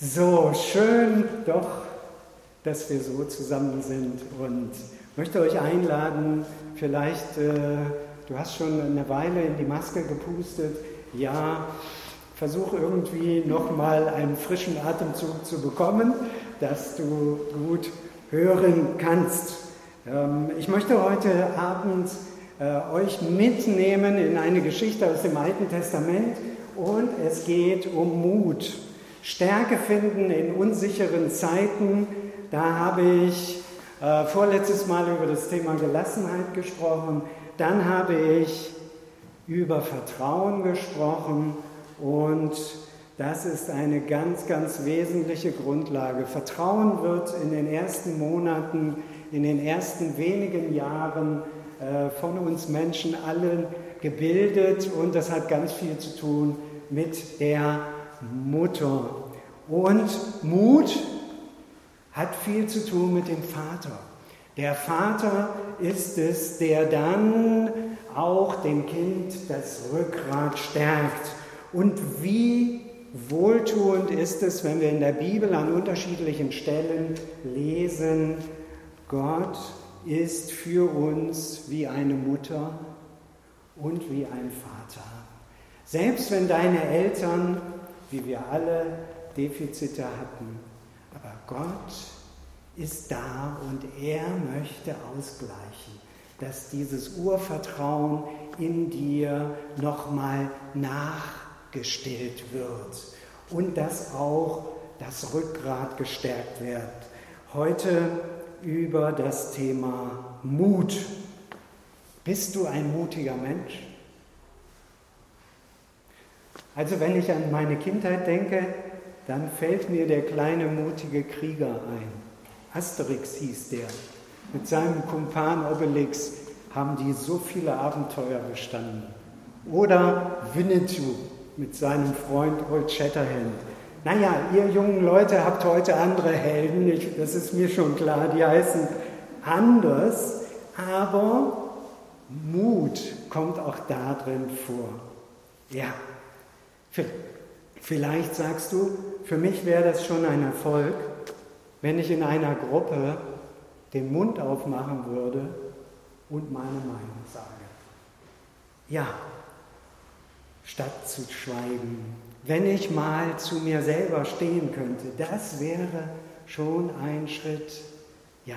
So schön doch, dass wir so zusammen sind und möchte euch einladen, vielleicht, äh, du hast schon eine Weile in die Maske gepustet, ja, versuch irgendwie nochmal einen frischen Atemzug zu bekommen, dass du gut hören kannst. Ähm, ich möchte heute Abend äh, euch mitnehmen in eine Geschichte aus dem Alten Testament und es geht um Mut. Stärke finden in unsicheren Zeiten. Da habe ich äh, vorletztes Mal über das Thema Gelassenheit gesprochen. Dann habe ich über Vertrauen gesprochen und das ist eine ganz, ganz wesentliche Grundlage. Vertrauen wird in den ersten Monaten, in den ersten wenigen Jahren äh, von uns Menschen allen gebildet und das hat ganz viel zu tun mit der Mutter. Und Mut hat viel zu tun mit dem Vater. Der Vater ist es, der dann auch dem Kind das Rückgrat stärkt. Und wie wohltuend ist es, wenn wir in der Bibel an unterschiedlichen Stellen lesen, Gott ist für uns wie eine Mutter und wie ein Vater. Selbst wenn deine Eltern, wie wir alle, Defizite hatten, aber Gott ist da und er möchte ausgleichen, dass dieses Urvertrauen in dir nochmal nachgestillt wird und dass auch das Rückgrat gestärkt wird. Heute über das Thema Mut. Bist du ein mutiger Mensch? Also wenn ich an meine Kindheit denke, dann fällt mir der kleine mutige Krieger ein. Asterix hieß der. Mit seinem Kumpan Obelix haben die so viele Abenteuer bestanden. Oder Winnetou mit seinem Freund Old Shatterhand. Naja, ihr jungen Leute habt heute andere Helden, ich, das ist mir schon klar, die heißen anders, aber Mut kommt auch da drin vor. Ja, Vielleicht sagst du, für mich wäre das schon ein Erfolg, wenn ich in einer Gruppe den Mund aufmachen würde und meine Meinung sage. Ja, statt zu schweigen. Wenn ich mal zu mir selber stehen könnte, das wäre schon ein Schritt. Ja,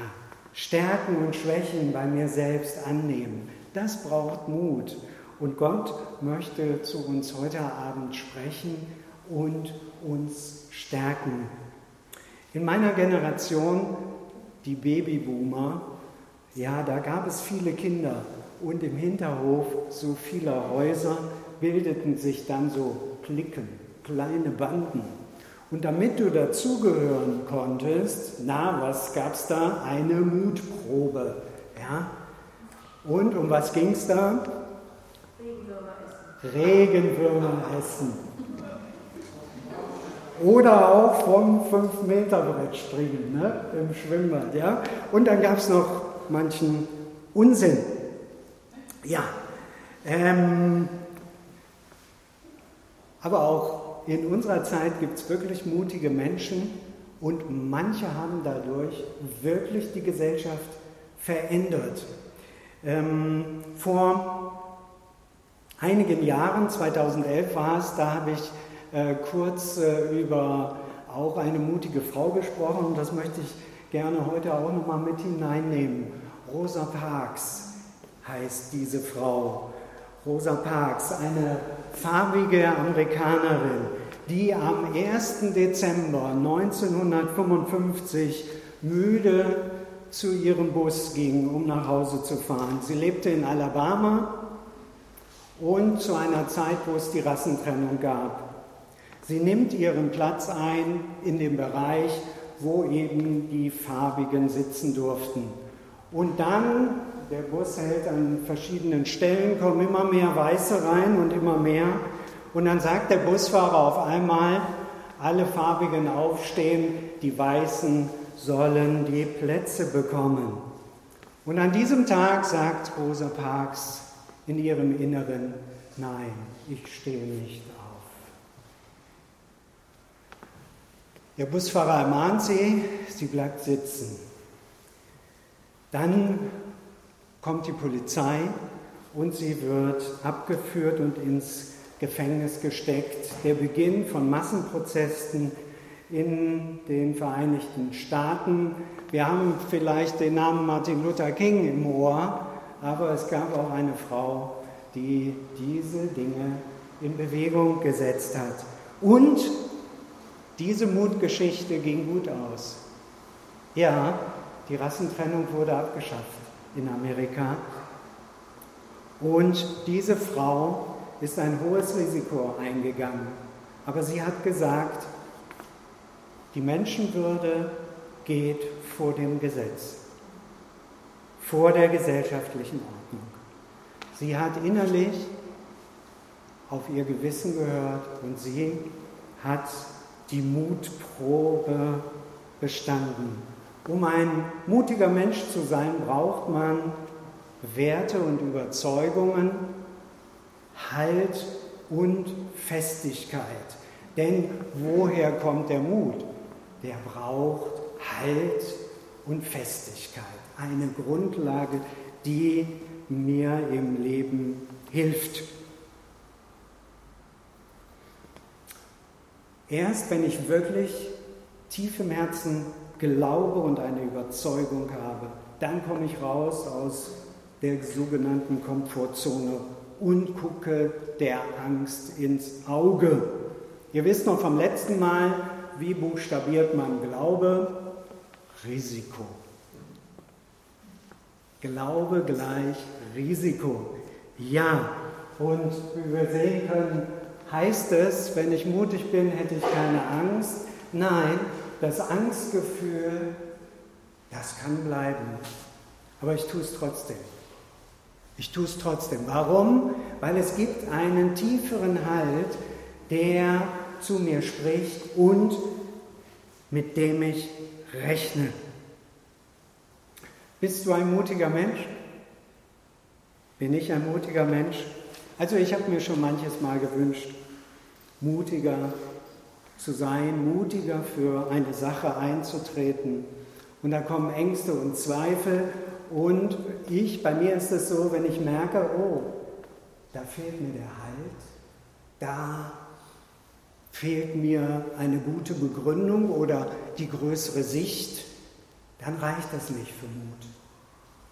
Stärken und Schwächen bei mir selbst annehmen. Das braucht Mut. Und Gott möchte zu uns heute Abend sprechen und uns stärken. In meiner Generation, die Babyboomer, ja, da gab es viele Kinder und im Hinterhof so vieler Häuser bildeten sich dann so Klicken, kleine Banden. Und damit du dazugehören konntest, na, was gab es da? Eine Mutprobe. Ja? Und um was ging es da? Regenwürmer essen. Oder auch vom 5-Meter-Brett springen ne? im Schwimmbad. Ja? Und dann gab es noch manchen Unsinn. Ja, ähm, aber auch in unserer Zeit gibt es wirklich mutige Menschen und manche haben dadurch wirklich die Gesellschaft verändert. Ähm, vor einigen Jahren, 2011 war es, da habe ich äh, kurz äh, über auch eine mutige Frau gesprochen und das möchte ich gerne heute auch nochmal mit hineinnehmen. Rosa Parks heißt diese Frau. Rosa Parks, eine farbige Amerikanerin, die am 1. Dezember 1955 müde zu ihrem Bus ging, um nach Hause zu fahren. Sie lebte in Alabama und zu einer Zeit, wo es die Rassentrennung gab. Sie nimmt ihren Platz ein in dem Bereich, wo eben die Farbigen sitzen durften. Und dann, der Bus hält an verschiedenen Stellen, kommen immer mehr Weiße rein und immer mehr. Und dann sagt der Busfahrer auf einmal, alle Farbigen aufstehen, die Weißen sollen die Plätze bekommen. Und an diesem Tag sagt Rosa Parks, in ihrem Inneren, nein, ich stehe nicht auf. Der Busfahrer ermahnt sie, sie bleibt sitzen. Dann kommt die Polizei und sie wird abgeführt und ins Gefängnis gesteckt. Der Beginn von Massenprotesten in den Vereinigten Staaten. Wir haben vielleicht den Namen Martin Luther King im Ohr, aber es gab auch eine Frau, die diese Dinge in Bewegung gesetzt hat. Und diese Mutgeschichte ging gut aus. Ja, die Rassentrennung wurde abgeschafft in Amerika. Und diese Frau ist ein hohes Risiko eingegangen. Aber sie hat gesagt, die Menschenwürde geht vor dem Gesetz, vor der gesellschaftlichen Ordnung. Sie hat innerlich auf ihr Gewissen gehört und sie hat die Mutprobe bestanden. Um ein mutiger Mensch zu sein, braucht man Werte und Überzeugungen, Halt und Festigkeit. Denn woher kommt der Mut? Der braucht Halt und Festigkeit. Eine Grundlage, die mir im Leben hilft. Erst wenn ich wirklich tief im Herzen glaube und eine Überzeugung habe, dann komme ich raus aus der sogenannten Komfortzone und gucke der Angst ins Auge. Ihr wisst noch vom letzten Mal, wie buchstabiert man Glaube? Risiko. Glaube gleich Risiko. Ja, und wie wir sehen können, heißt es, wenn ich mutig bin, hätte ich keine Angst. Nein, das Angstgefühl, das kann bleiben. Aber ich tue es trotzdem. Ich tue es trotzdem. Warum? Weil es gibt einen tieferen Halt, der zu mir spricht und mit dem ich rechne. Bist du ein mutiger Mensch? Bin ich ein mutiger Mensch? Also ich habe mir schon manches Mal gewünscht, mutiger zu sein, mutiger für eine Sache einzutreten. Und da kommen Ängste und Zweifel. Und ich, bei mir ist es so, wenn ich merke, oh, da fehlt mir der Halt, da fehlt mir eine gute Begründung oder die größere Sicht, dann reicht das nicht für Mut.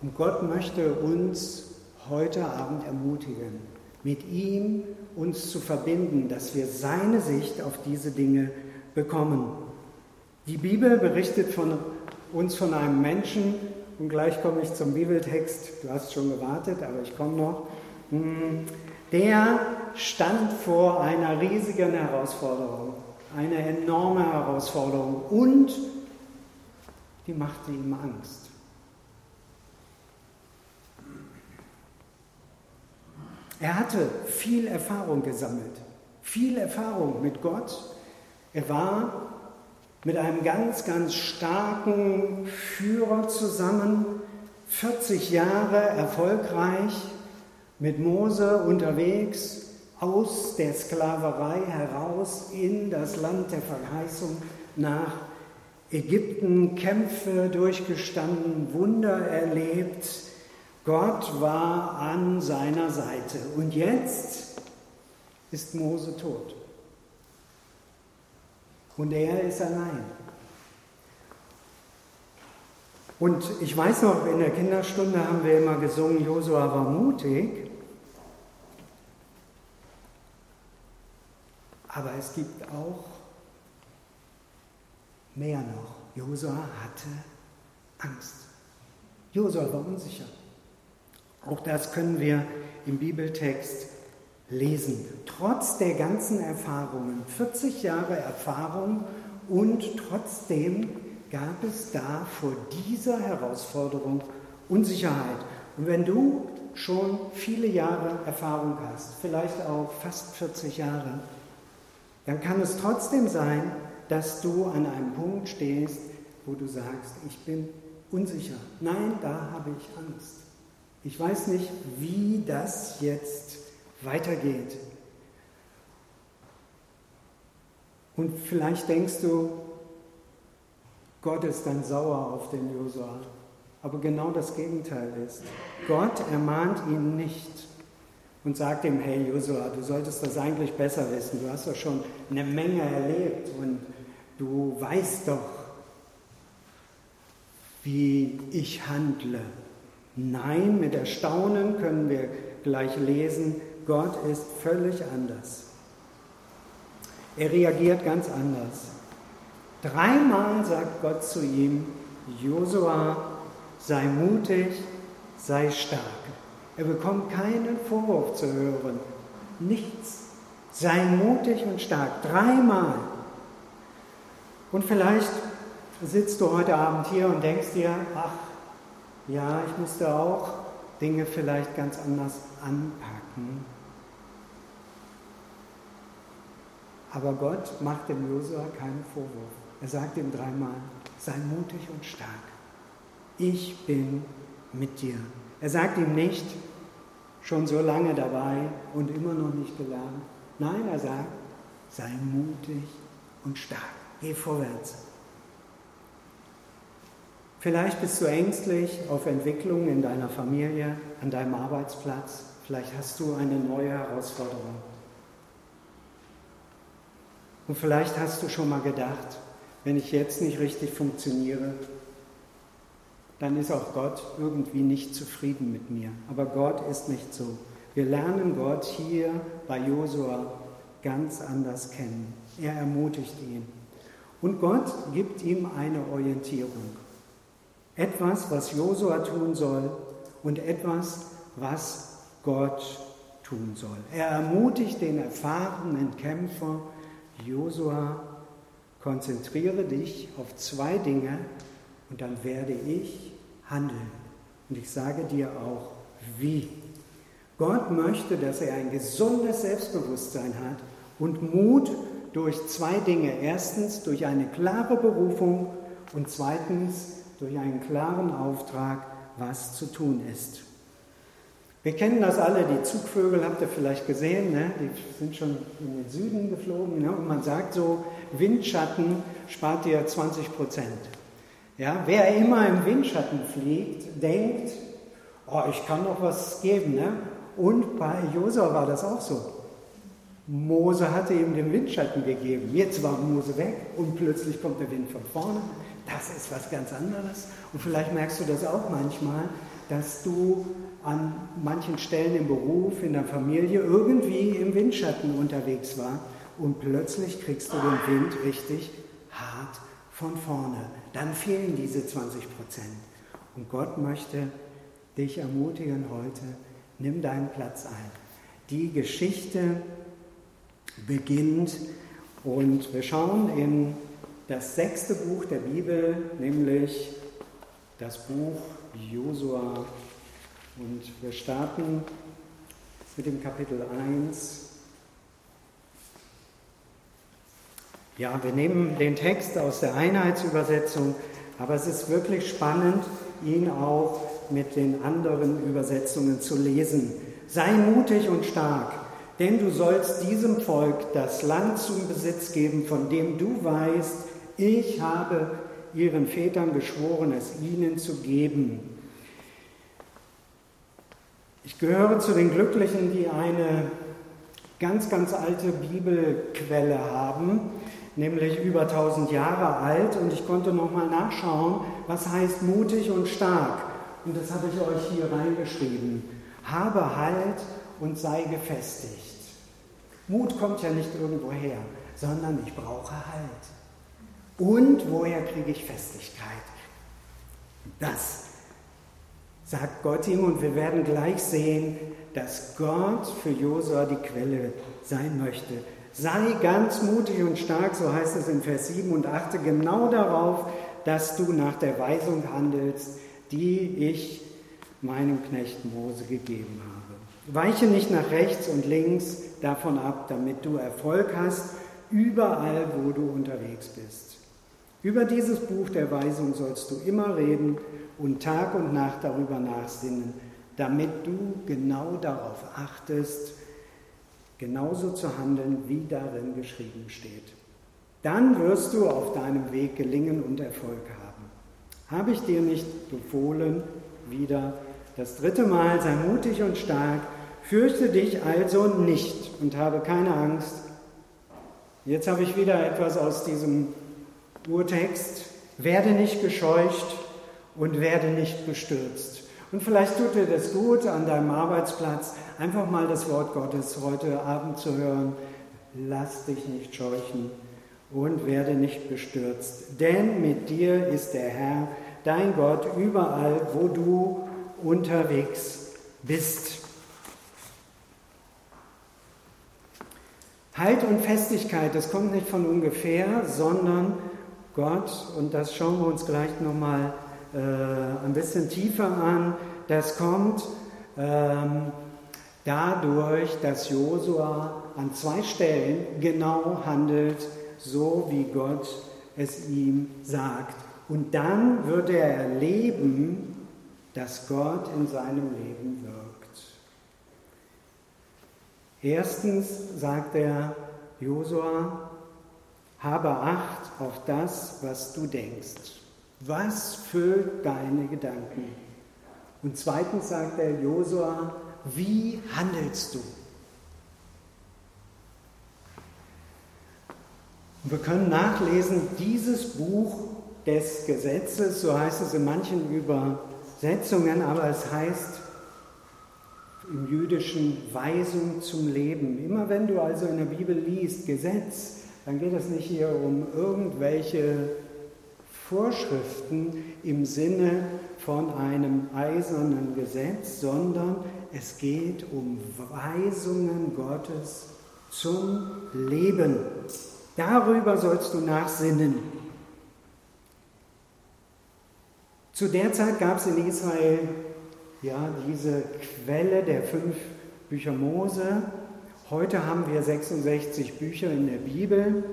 Und Gott möchte uns heute Abend ermutigen, mit ihm uns zu verbinden, dass wir seine Sicht auf diese Dinge bekommen. Die Bibel berichtet von uns von einem Menschen, und gleich komme ich zum Bibeltext, du hast schon gewartet, aber ich komme noch, hm, der stand vor einer riesigen Herausforderung, eine enorme Herausforderung und die machte ihm Angst. Er hatte viel Erfahrung gesammelt, viel Erfahrung mit Gott. Er war mit einem ganz, ganz starken Führer zusammen, 40 Jahre erfolgreich mit Mose unterwegs aus der Sklaverei heraus in das Land der Verheißung nach Ägypten, Kämpfe durchgestanden, Wunder erlebt, Gott war an seiner Seite. Und jetzt ist Mose tot. Und er ist allein. Und ich weiß noch, in der Kinderstunde haben wir immer gesungen, Josua war mutig. Aber es gibt auch mehr noch. Josua hatte Angst. Josua war unsicher. Auch das können wir im Bibeltext lesen. Trotz der ganzen Erfahrungen, 40 Jahre Erfahrung und trotzdem gab es da vor dieser Herausforderung Unsicherheit. Und wenn du schon viele Jahre Erfahrung hast, vielleicht auch fast 40 Jahre, dann kann es trotzdem sein, dass du an einem Punkt stehst, wo du sagst, ich bin unsicher. Nein, da habe ich Angst. Ich weiß nicht, wie das jetzt weitergeht. Und vielleicht denkst du, Gott ist dann sauer auf den Josua. Aber genau das Gegenteil ist. Gott ermahnt ihn nicht und sagt ihm, hey Josua, du solltest das eigentlich besser wissen. Du hast doch schon eine Menge erlebt und du weißt doch, wie ich handle. Nein, mit Erstaunen können wir gleich lesen, Gott ist völlig anders. Er reagiert ganz anders. Dreimal sagt Gott zu ihm, Josua, sei mutig, sei stark. Er bekommt keinen Vorwurf zu hören, nichts. Sei mutig und stark, dreimal. Und vielleicht sitzt du heute Abend hier und denkst dir, ach, ja, ich musste auch Dinge vielleicht ganz anders anpacken. Aber Gott macht dem Josua keinen Vorwurf. Er sagt ihm dreimal, sei mutig und stark. Ich bin mit dir. Er sagt ihm nicht, schon so lange dabei und immer noch nicht gelernt. Nein, er sagt, sei mutig und stark. Geh vorwärts. Vielleicht bist du ängstlich auf Entwicklung in deiner Familie, an deinem Arbeitsplatz. Vielleicht hast du eine neue Herausforderung. Und vielleicht hast du schon mal gedacht, wenn ich jetzt nicht richtig funktioniere, dann ist auch Gott irgendwie nicht zufrieden mit mir. Aber Gott ist nicht so. Wir lernen Gott hier bei Josua ganz anders kennen. Er ermutigt ihn. Und Gott gibt ihm eine Orientierung. Etwas, was Josua tun soll und etwas, was Gott tun soll. Er ermutigt den erfahrenen Kämpfer Josua konzentriere dich auf zwei Dinge und dann werde ich handeln. Und ich sage dir auch, wie. Gott möchte, dass er ein gesundes Selbstbewusstsein hat und Mut durch zwei Dinge. Erstens durch eine klare Berufung und zweitens durch einen klaren Auftrag, was zu tun ist. Wir kennen das alle, die Zugvögel habt ihr vielleicht gesehen, ne? die sind schon in den Süden geflogen. Ne? Und man sagt so, Windschatten spart dir 20 Prozent. Ja? Wer immer im Windschatten fliegt, denkt, oh, ich kann noch was geben. Ne? Und bei Josua war das auch so. Mose hatte ihm den Windschatten gegeben. Jetzt war Mose weg und plötzlich kommt der Wind von vorne. Das ist was ganz anderes. Und vielleicht merkst du das auch manchmal, dass du an manchen Stellen im Beruf, in der Familie irgendwie im Windschatten unterwegs war und plötzlich kriegst du den Wind richtig hart von vorne. Dann fehlen diese 20 Prozent. Und Gott möchte dich ermutigen heute, nimm deinen Platz ein. Die Geschichte beginnt und wir schauen in das sechste Buch der Bibel, nämlich das Buch Josua und wir starten mit dem Kapitel 1. Ja, wir nehmen den Text aus der Einheitsübersetzung, aber es ist wirklich spannend, ihn auch mit den anderen Übersetzungen zu lesen. Sei mutig und stark, denn du sollst diesem Volk das Land zum Besitz geben, von dem du weißt, ich habe ihren Vätern geschworen, es ihnen zu geben. Ich gehöre zu den Glücklichen, die eine ganz, ganz alte Bibelquelle haben, nämlich über 1000 Jahre alt. Und ich konnte nochmal nachschauen, was heißt mutig und stark. Und das habe ich euch hier reingeschrieben. Habe Halt und sei gefestigt. Mut kommt ja nicht irgendwo her, sondern ich brauche Halt. Und woher kriege ich Festigkeit? Das sagt Gott ihm und wir werden gleich sehen, dass Gott für Josua die Quelle sein möchte. Sei ganz mutig und stark, so heißt es in Vers 7 und achte genau darauf, dass du nach der Weisung handelst, die ich meinem Knecht Mose gegeben habe. Weiche nicht nach rechts und links davon ab, damit du Erfolg hast, überall, wo du unterwegs bist. Über dieses Buch der Weisung sollst du immer reden und Tag und Nacht darüber nachsinnen, damit du genau darauf achtest, genauso zu handeln, wie darin geschrieben steht. Dann wirst du auf deinem Weg gelingen und Erfolg haben. Habe ich dir nicht befohlen, wieder das dritte Mal, sei mutig und stark, fürchte dich also nicht und habe keine Angst. Jetzt habe ich wieder etwas aus diesem Urtext. Werde nicht gescheucht und werde nicht bestürzt. Und vielleicht tut dir das gut, an deinem Arbeitsplatz einfach mal das Wort Gottes heute Abend zu hören. Lass dich nicht scheuchen und werde nicht bestürzt. Denn mit dir ist der Herr, dein Gott, überall, wo du unterwegs bist. Halt und Festigkeit, das kommt nicht von ungefähr, sondern Gott, und das schauen wir uns gleich nochmal äh, ein bisschen tiefer an, das kommt ähm, dadurch, dass Josua an zwei Stellen genau handelt, so wie Gott es ihm sagt. Und dann wird er erleben, dass Gott in seinem Leben wirkt. Erstens sagt er Josua, habe Acht auf das, was du denkst. Was füllt deine Gedanken? Und zweitens sagt er Josua, wie handelst du? wir können nachlesen, dieses Buch des Gesetzes, so heißt es in manchen Übersetzungen, aber es heißt im jüdischen Weisung zum Leben. Immer wenn du also in der Bibel liest Gesetz, dann geht es nicht hier um irgendwelche Vorschriften im Sinne von einem eisernen Gesetz, sondern es geht um Weisungen Gottes zum Leben. Darüber sollst du nachsinnen. Zu der Zeit gab es in Israel ja diese Quelle der fünf Bücher Mose. Heute haben wir 66 Bücher in der Bibel.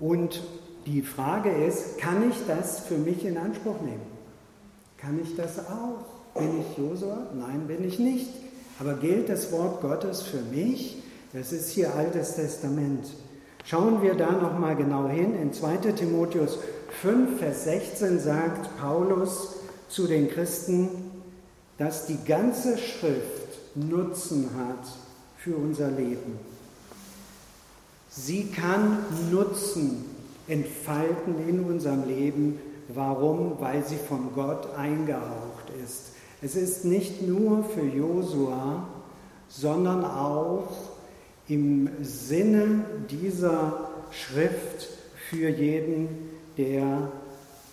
Und die Frage ist, kann ich das für mich in Anspruch nehmen? Kann ich das auch? Bin ich Josua? Nein, bin ich nicht. Aber gilt das Wort Gottes für mich? Das ist hier Altes Testament. Schauen wir da noch mal genau hin. In 2. Timotheus 5, Vers 16 sagt Paulus zu den Christen, dass die ganze Schrift Nutzen hat für unser Leben. Sie kann Nutzen entfalten in unserem Leben. Warum? Weil sie von Gott eingehaucht ist. Es ist nicht nur für Josua, sondern auch im Sinne dieser Schrift für jeden, der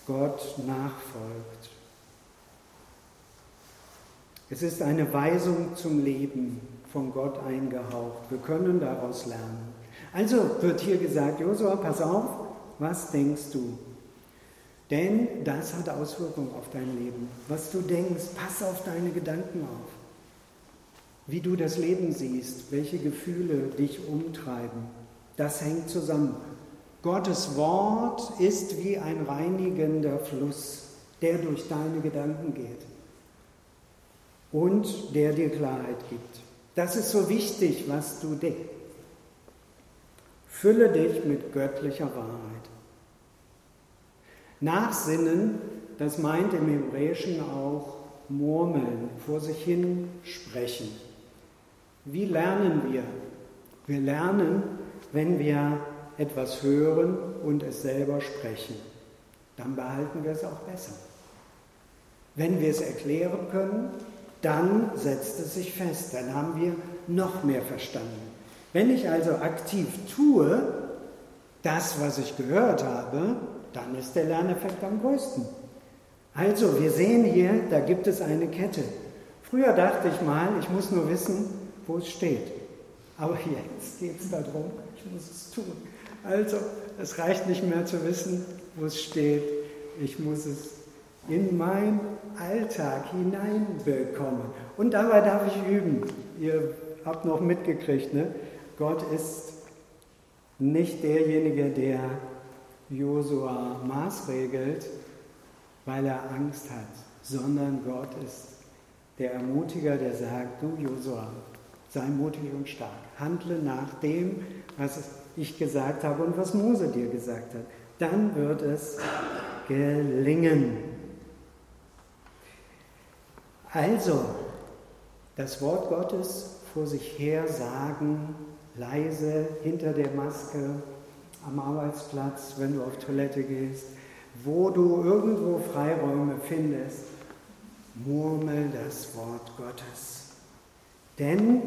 Gott nachfolgt. Es ist eine Weisung zum Leben von Gott eingehaucht. Wir können daraus lernen. Also wird hier gesagt, Josua, pass auf, was denkst du? Denn das hat Auswirkungen auf dein Leben. Was du denkst, pass auf deine Gedanken auf wie du das Leben siehst, welche Gefühle dich umtreiben. Das hängt zusammen. Gottes Wort ist wie ein reinigender Fluss, der durch deine Gedanken geht und der dir Klarheit gibt. Das ist so wichtig, was du denkst. Fülle dich mit göttlicher Wahrheit. Nachsinnen, das meint im Hebräischen auch murmeln, vor sich hin sprechen. Wie lernen wir? Wir lernen, wenn wir etwas hören und es selber sprechen. Dann behalten wir es auch besser. Wenn wir es erklären können, dann setzt es sich fest. Dann haben wir noch mehr verstanden. Wenn ich also aktiv tue, das, was ich gehört habe, dann ist der Lerneffekt am größten. Also, wir sehen hier, da gibt es eine Kette. Früher dachte ich mal, ich muss nur wissen, wo es steht. Aber jetzt geht es darum, ich muss es tun. Also, es reicht nicht mehr zu wissen, wo es steht. Ich muss es in meinen Alltag hineinbekommen. Und dabei darf ich üben. Ihr habt noch mitgekriegt, ne? Gott ist nicht derjenige, der Josua maßregelt, weil er Angst hat, sondern Gott ist der Ermutiger, der sagt, du Josua, sei mutig und stark, handle nach dem, was ich gesagt habe und was Mose dir gesagt hat. Dann wird es gelingen. Also, das Wort Gottes vor sich her sagen, leise hinter der Maske, am Arbeitsplatz, wenn du auf Toilette gehst, wo du irgendwo Freiräume findest, murmel das Wort Gottes. Denn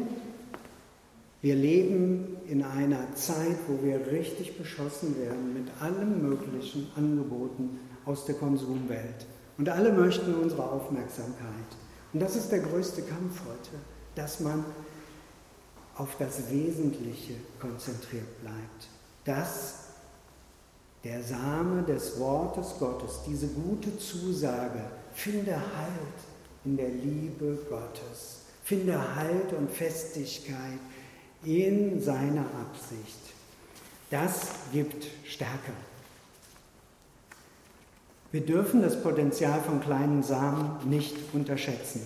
wir leben in einer Zeit, wo wir richtig beschossen werden mit allen möglichen Angeboten aus der Konsumwelt. Und alle möchten unsere Aufmerksamkeit. Und das ist der größte Kampf heute, dass man auf das Wesentliche konzentriert bleibt. Dass der Same des Wortes Gottes, diese gute Zusage, finde Halt in der Liebe Gottes, finde Halt und Festigkeit in seiner Absicht. Das gibt Stärke. Wir dürfen das Potenzial von kleinen Samen nicht unterschätzen.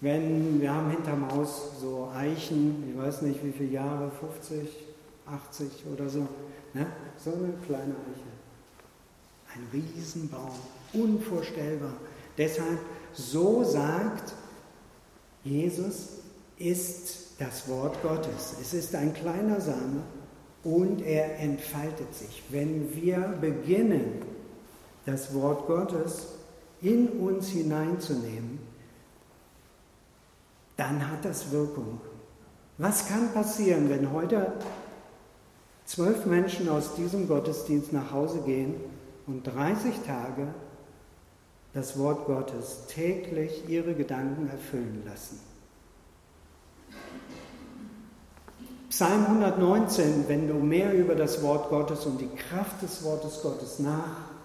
Wenn wir haben hinterm Haus so Eichen, ich weiß nicht wie viele Jahre, 50, 80 oder so, ne? so eine kleine Eiche. Ein Riesenbaum, unvorstellbar. Deshalb, so sagt Jesus, ist das Wort Gottes. Es ist ein kleiner Same und er entfaltet sich. Wenn wir beginnen, das Wort Gottes in uns hineinzunehmen, dann hat das Wirkung. Was kann passieren, wenn heute zwölf Menschen aus diesem Gottesdienst nach Hause gehen und 30 Tage das Wort Gottes täglich ihre Gedanken erfüllen lassen? Psalm 119, wenn du mehr über das Wort Gottes und die Kraft des Wortes Gottes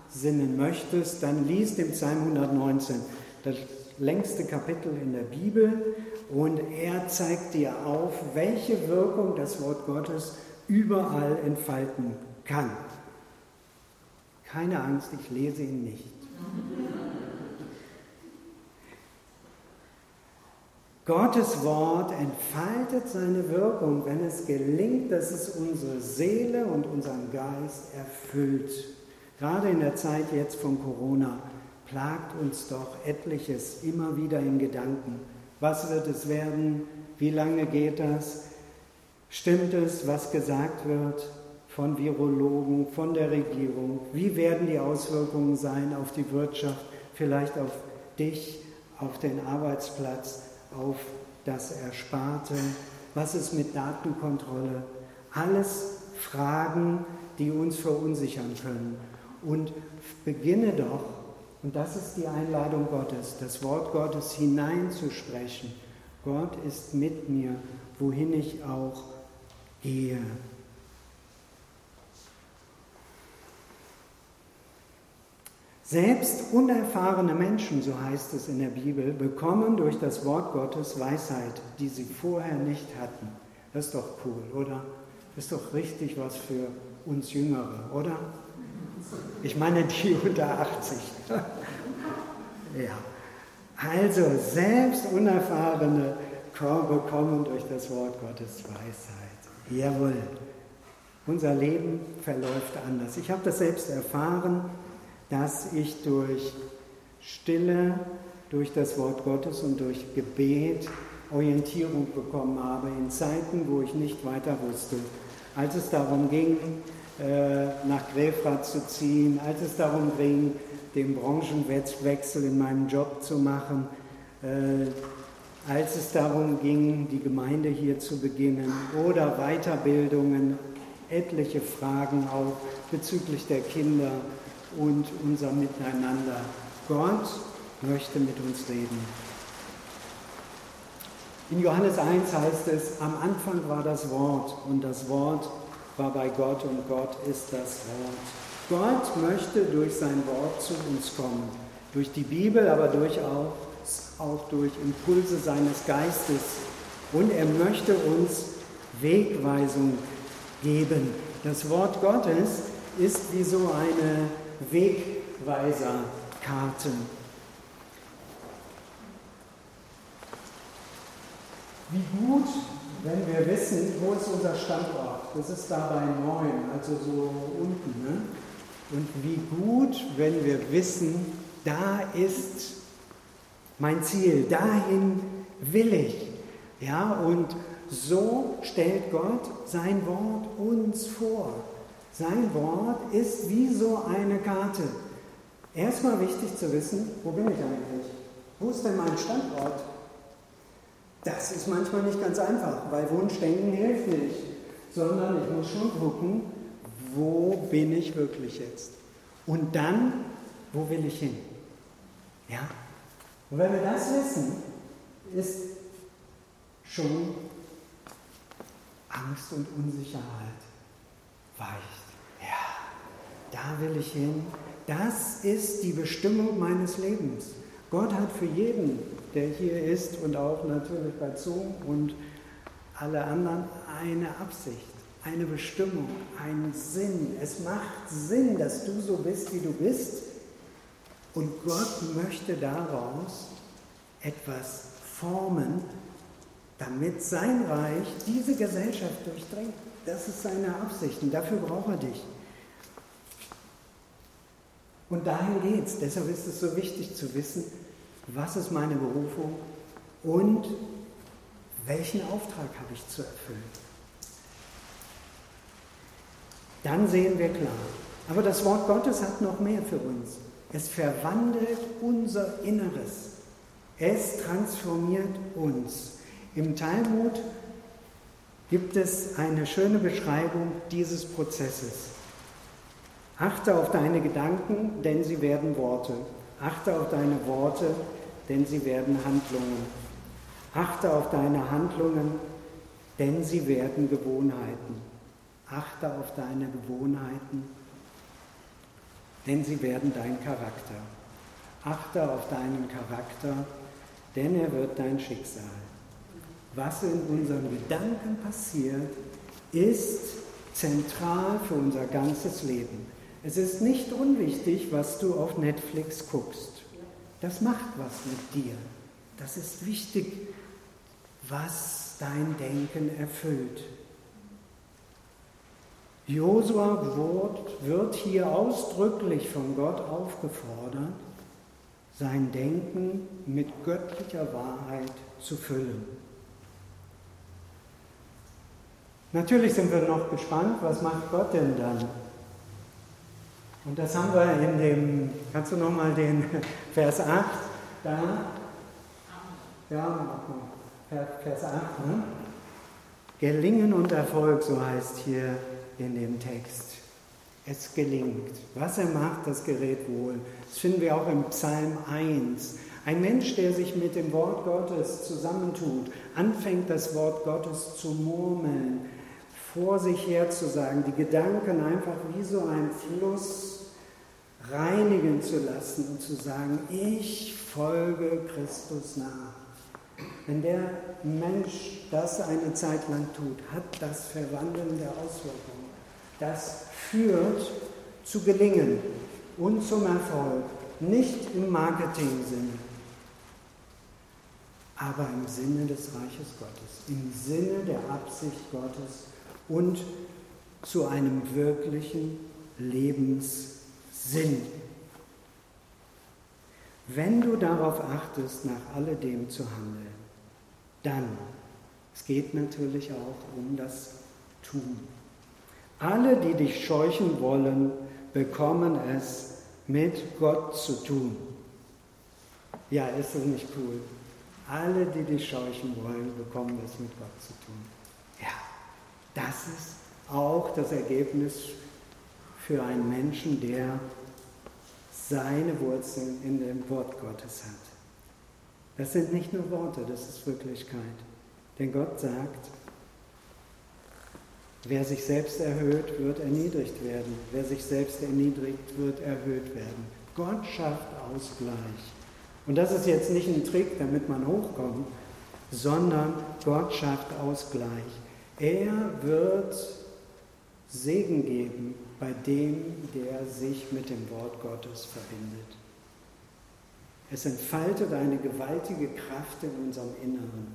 nachsinnen möchtest, dann liest im Psalm 119 das längste Kapitel in der Bibel und er zeigt dir auf, welche Wirkung das Wort Gottes überall entfalten kann. Keine Angst, ich lese ihn nicht. Gottes Wort entfaltet seine Wirkung, wenn es gelingt, dass es unsere Seele und unseren Geist erfüllt. Gerade in der Zeit jetzt von Corona plagt uns doch etliches immer wieder in Gedanken. Was wird es werden? Wie lange geht das? Stimmt es, was gesagt wird von Virologen, von der Regierung? Wie werden die Auswirkungen sein auf die Wirtschaft, vielleicht auf dich, auf den Arbeitsplatz? auf das Ersparte? Was ist mit Datenkontrolle? Alles Fragen, die uns verunsichern können. Und beginne doch, und das ist die Einladung Gottes, das Wort Gottes hineinzusprechen. Gott ist mit mir, wohin ich auch gehe. Selbst unerfahrene Menschen, so heißt es in der Bibel, bekommen durch das Wort Gottes Weisheit, die sie vorher nicht hatten. Das ist doch cool, oder? Das ist doch richtig was für uns Jüngere, oder? Ich meine die unter 80. ja. Also, selbst Unerfahrene bekommen durch das Wort Gottes Weisheit. Jawohl. Unser Leben verläuft anders. Ich habe das selbst erfahren dass ich durch Stille, durch das Wort Gottes und durch Gebet Orientierung bekommen habe in Zeiten, wo ich nicht weiter wusste. Als es darum ging, nach Grefrath zu ziehen, als es darum ging, den Branchenwechsel in meinem Job zu machen, äh, als es darum ging, die Gemeinde hier zu beginnen oder Weiterbildungen, etliche Fragen auch bezüglich der Kinder und unser Miteinander. Gott möchte mit uns reden. In Johannes 1 heißt es, am Anfang war das Wort und das Wort war bei Gott und Gott ist das Wort. Gott möchte durch sein Wort zu uns kommen, durch die Bibel, aber durchaus auch durch Impulse seines Geistes. Und er möchte uns Wegweisung geben. Das Wort Gottes ist wie so eine Wegweiserkarten. Wie gut, wenn wir wissen, wo ist unser Standort. das ist da bei 9, also so unten. Ne? Und wie gut, wenn wir wissen, da ist mein Ziel, dahin will ich. Ja, und so stellt Gott sein Wort uns vor. Sein Wort ist wie so eine Karte. Erstmal wichtig zu wissen, wo bin ich eigentlich? Wo ist denn mein Standort? Das ist manchmal nicht ganz einfach, weil Wunschdenken hilft nicht, sondern ich muss schon gucken, wo bin ich wirklich jetzt? Und dann, wo will ich hin? Ja? Und wenn wir das wissen, ist schon Angst und Unsicherheit weicht. Ja, da will ich hin. Das ist die Bestimmung meines Lebens. Gott hat für jeden, der hier ist und auch natürlich bei Zoom und alle anderen eine Absicht, eine Bestimmung, einen Sinn. Es macht Sinn, dass du so bist, wie du bist. Und Gott möchte daraus etwas formen, damit sein Reich diese Gesellschaft durchdringt. Das ist seine Absicht und dafür braucht er dich. Und dahin geht's. Deshalb ist es so wichtig zu wissen, was ist meine Berufung und welchen Auftrag habe ich zu erfüllen. Dann sehen wir klar. Aber das Wort Gottes hat noch mehr für uns. Es verwandelt unser Inneres. Es transformiert uns. Im Talmud gibt es eine schöne Beschreibung dieses Prozesses. Achte auf deine Gedanken, denn sie werden Worte. Achte auf deine Worte, denn sie werden Handlungen. Achte auf deine Handlungen, denn sie werden Gewohnheiten. Achte auf deine Gewohnheiten, denn sie werden dein Charakter. Achte auf deinen Charakter, denn er wird dein Schicksal. Was in unseren Gedanken passiert, ist zentral für unser ganzes Leben. Es ist nicht unwichtig, was du auf Netflix guckst. Das macht was mit dir. Das ist wichtig, was dein Denken erfüllt. Josua wird hier ausdrücklich von Gott aufgefordert, sein Denken mit göttlicher Wahrheit zu füllen. Natürlich sind wir noch gespannt, was macht Gott denn dann? Und das haben wir in dem, kannst du nochmal den Vers 8 da? Ja, Vers 8. Ne? Gelingen und Erfolg, so heißt hier in dem Text. Es gelingt. Was er macht, das gerät wohl. Das finden wir auch im Psalm 1. Ein Mensch, der sich mit dem Wort Gottes zusammentut, anfängt das Wort Gottes zu murmeln, vor sich her zu sagen, die Gedanken einfach wie so ein Fluss reinigen zu lassen und zu sagen, ich folge Christus nach. Wenn der Mensch das eine Zeit lang tut, hat das verwandelnde Auswirkungen. Das führt zu Gelingen und zum Erfolg, nicht im Marketing-Sinne, aber im Sinne des Reiches Gottes, im Sinne der Absicht Gottes und zu einem wirklichen Lebens Sinn. Wenn du darauf achtest, nach alledem zu handeln, dann, es geht natürlich auch um das Tun. Alle, die dich scheuchen wollen, bekommen es mit Gott zu tun. Ja, ist das nicht cool? Alle, die dich scheuchen wollen, bekommen es mit Gott zu tun. Ja, das ist auch das Ergebnis für einen Menschen, der seine Wurzeln in dem Wort Gottes hat. Das sind nicht nur Worte, das ist Wirklichkeit. Denn Gott sagt, wer sich selbst erhöht, wird erniedrigt werden. Wer sich selbst erniedrigt, wird erhöht werden. Gott schafft Ausgleich. Und das ist jetzt nicht ein Trick, damit man hochkommt, sondern Gott schafft Ausgleich. Er wird Segen geben bei dem, der sich mit dem Wort Gottes verbindet. Es entfaltet eine gewaltige Kraft in unserem Inneren.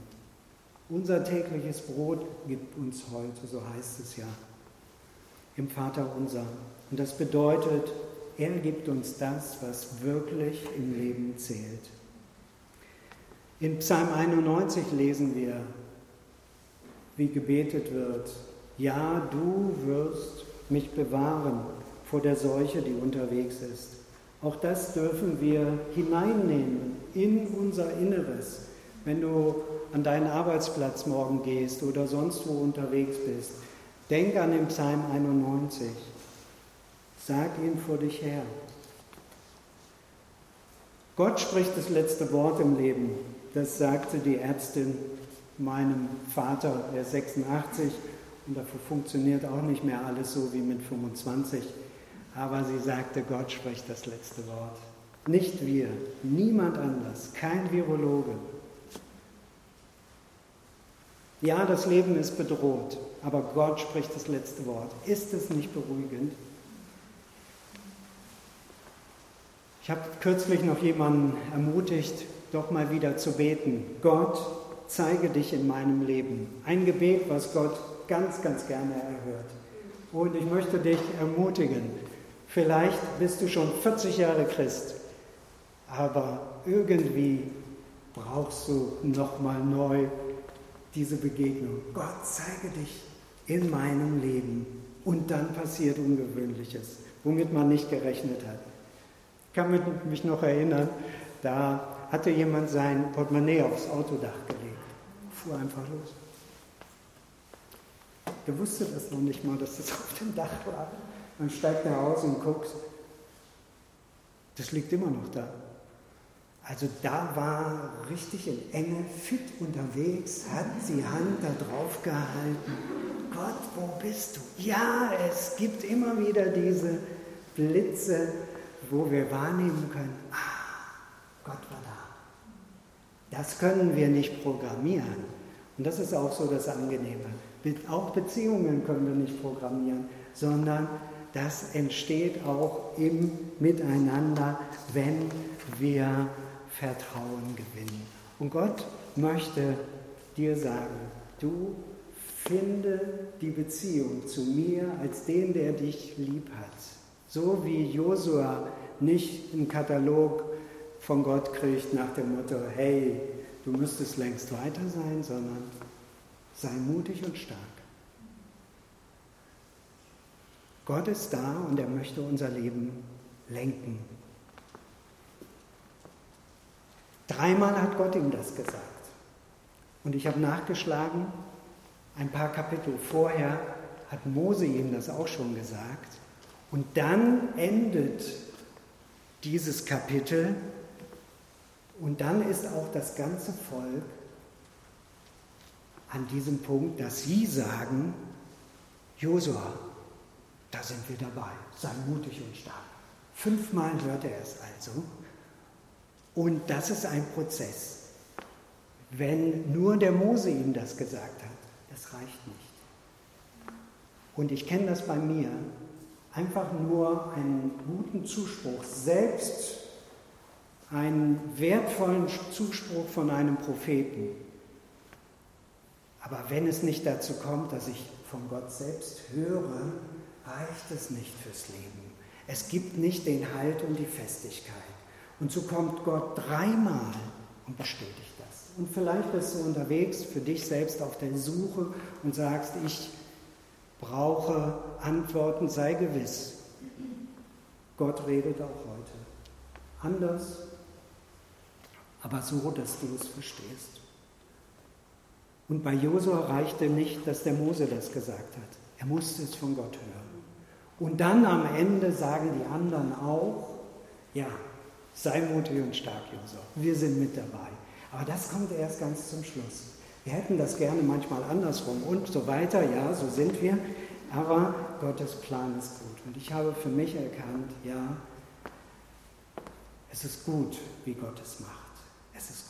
Unser tägliches Brot gibt uns heute, so heißt es ja, im Vater unser. Und das bedeutet, er gibt uns das, was wirklich im Leben zählt. In Psalm 91 lesen wir, wie gebetet wird, ja, du wirst mich bewahren vor der Seuche, die unterwegs ist. Auch das dürfen wir hineinnehmen in unser Inneres. Wenn du an deinen Arbeitsplatz morgen gehst oder sonst wo unterwegs bist, denk an den Psalm 91. Sag ihn vor dich her. Gott spricht das letzte Wort im Leben. Das sagte die Ärztin meinem Vater, der 86, und dafür funktioniert auch nicht mehr alles so wie mit 25. Aber sie sagte, Gott spricht das letzte Wort. Nicht wir, niemand anders, kein Virologe. Ja, das Leben ist bedroht, aber Gott spricht das letzte Wort. Ist es nicht beruhigend? Ich habe kürzlich noch jemanden ermutigt, doch mal wieder zu beten. Gott, zeige dich in meinem Leben. Ein Gebet, was Gott ganz, ganz gerne erhört. Und ich möchte dich ermutigen, vielleicht bist du schon 40 Jahre Christ, aber irgendwie brauchst du nochmal neu diese Begegnung. Gott, zeige dich in meinem Leben. Und dann passiert Ungewöhnliches, womit man nicht gerechnet hat. Ich kann mich noch erinnern, da hatte jemand sein Portemonnaie aufs Autodach gelegt, fuhr einfach los. Der wusste das noch nicht mal, dass das auf dem Dach war. Dann steigt er aus und guckt, das liegt immer noch da. Also da war richtig in Enge, fit unterwegs, hat die Hand da drauf gehalten. Gott, wo bist du? Ja, es gibt immer wieder diese Blitze, wo wir wahrnehmen können, ah, Gott war da. Das können wir nicht programmieren. Und das ist auch so das Angenehme. Auch Beziehungen können wir nicht programmieren, sondern das entsteht auch im Miteinander, wenn wir Vertrauen gewinnen. Und Gott möchte dir sagen, du finde die Beziehung zu mir als den, der dich lieb hat. So wie Josua nicht einen Katalog von Gott kriegt nach dem Motto, hey, du müsstest längst weiter sein, sondern sei mutig und stark. Gott ist da und er möchte unser Leben lenken. Dreimal hat Gott ihm das gesagt. Und ich habe nachgeschlagen, ein paar Kapitel vorher hat Mose ihm das auch schon gesagt. Und dann endet dieses Kapitel und dann ist auch das ganze Volk an diesem Punkt, dass sie sagen, Josua, da sind wir dabei, sei mutig und stark. Fünfmal hört er es also und das ist ein Prozess. Wenn nur der Mose ihm das gesagt hat, das reicht nicht. Und ich kenne das bei mir, einfach nur einen guten Zuspruch, selbst einen wertvollen Zuspruch von einem Propheten. Aber wenn es nicht dazu kommt, dass ich von Gott selbst höre, reicht es nicht fürs Leben. Es gibt nicht den Halt und die Festigkeit. Und so kommt Gott dreimal und bestätigt das. Und vielleicht bist du unterwegs für dich selbst auf der Suche und sagst, ich brauche Antworten, sei gewiss. Gott redet auch heute. Anders, aber so, dass du es verstehst. Und bei Josua reichte nicht, dass der Mose das gesagt hat. Er musste es von Gott hören. Und dann am Ende sagen die anderen auch, ja, Sei mutig und stark, Josef. Wir sind mit dabei. Aber das kommt erst ganz zum Schluss. Wir hätten das gerne manchmal andersrum und so weiter. Ja, so sind wir. Aber Gottes Plan ist gut. Und ich habe für mich erkannt, ja, es ist gut, wie Gott es macht. Es ist gut.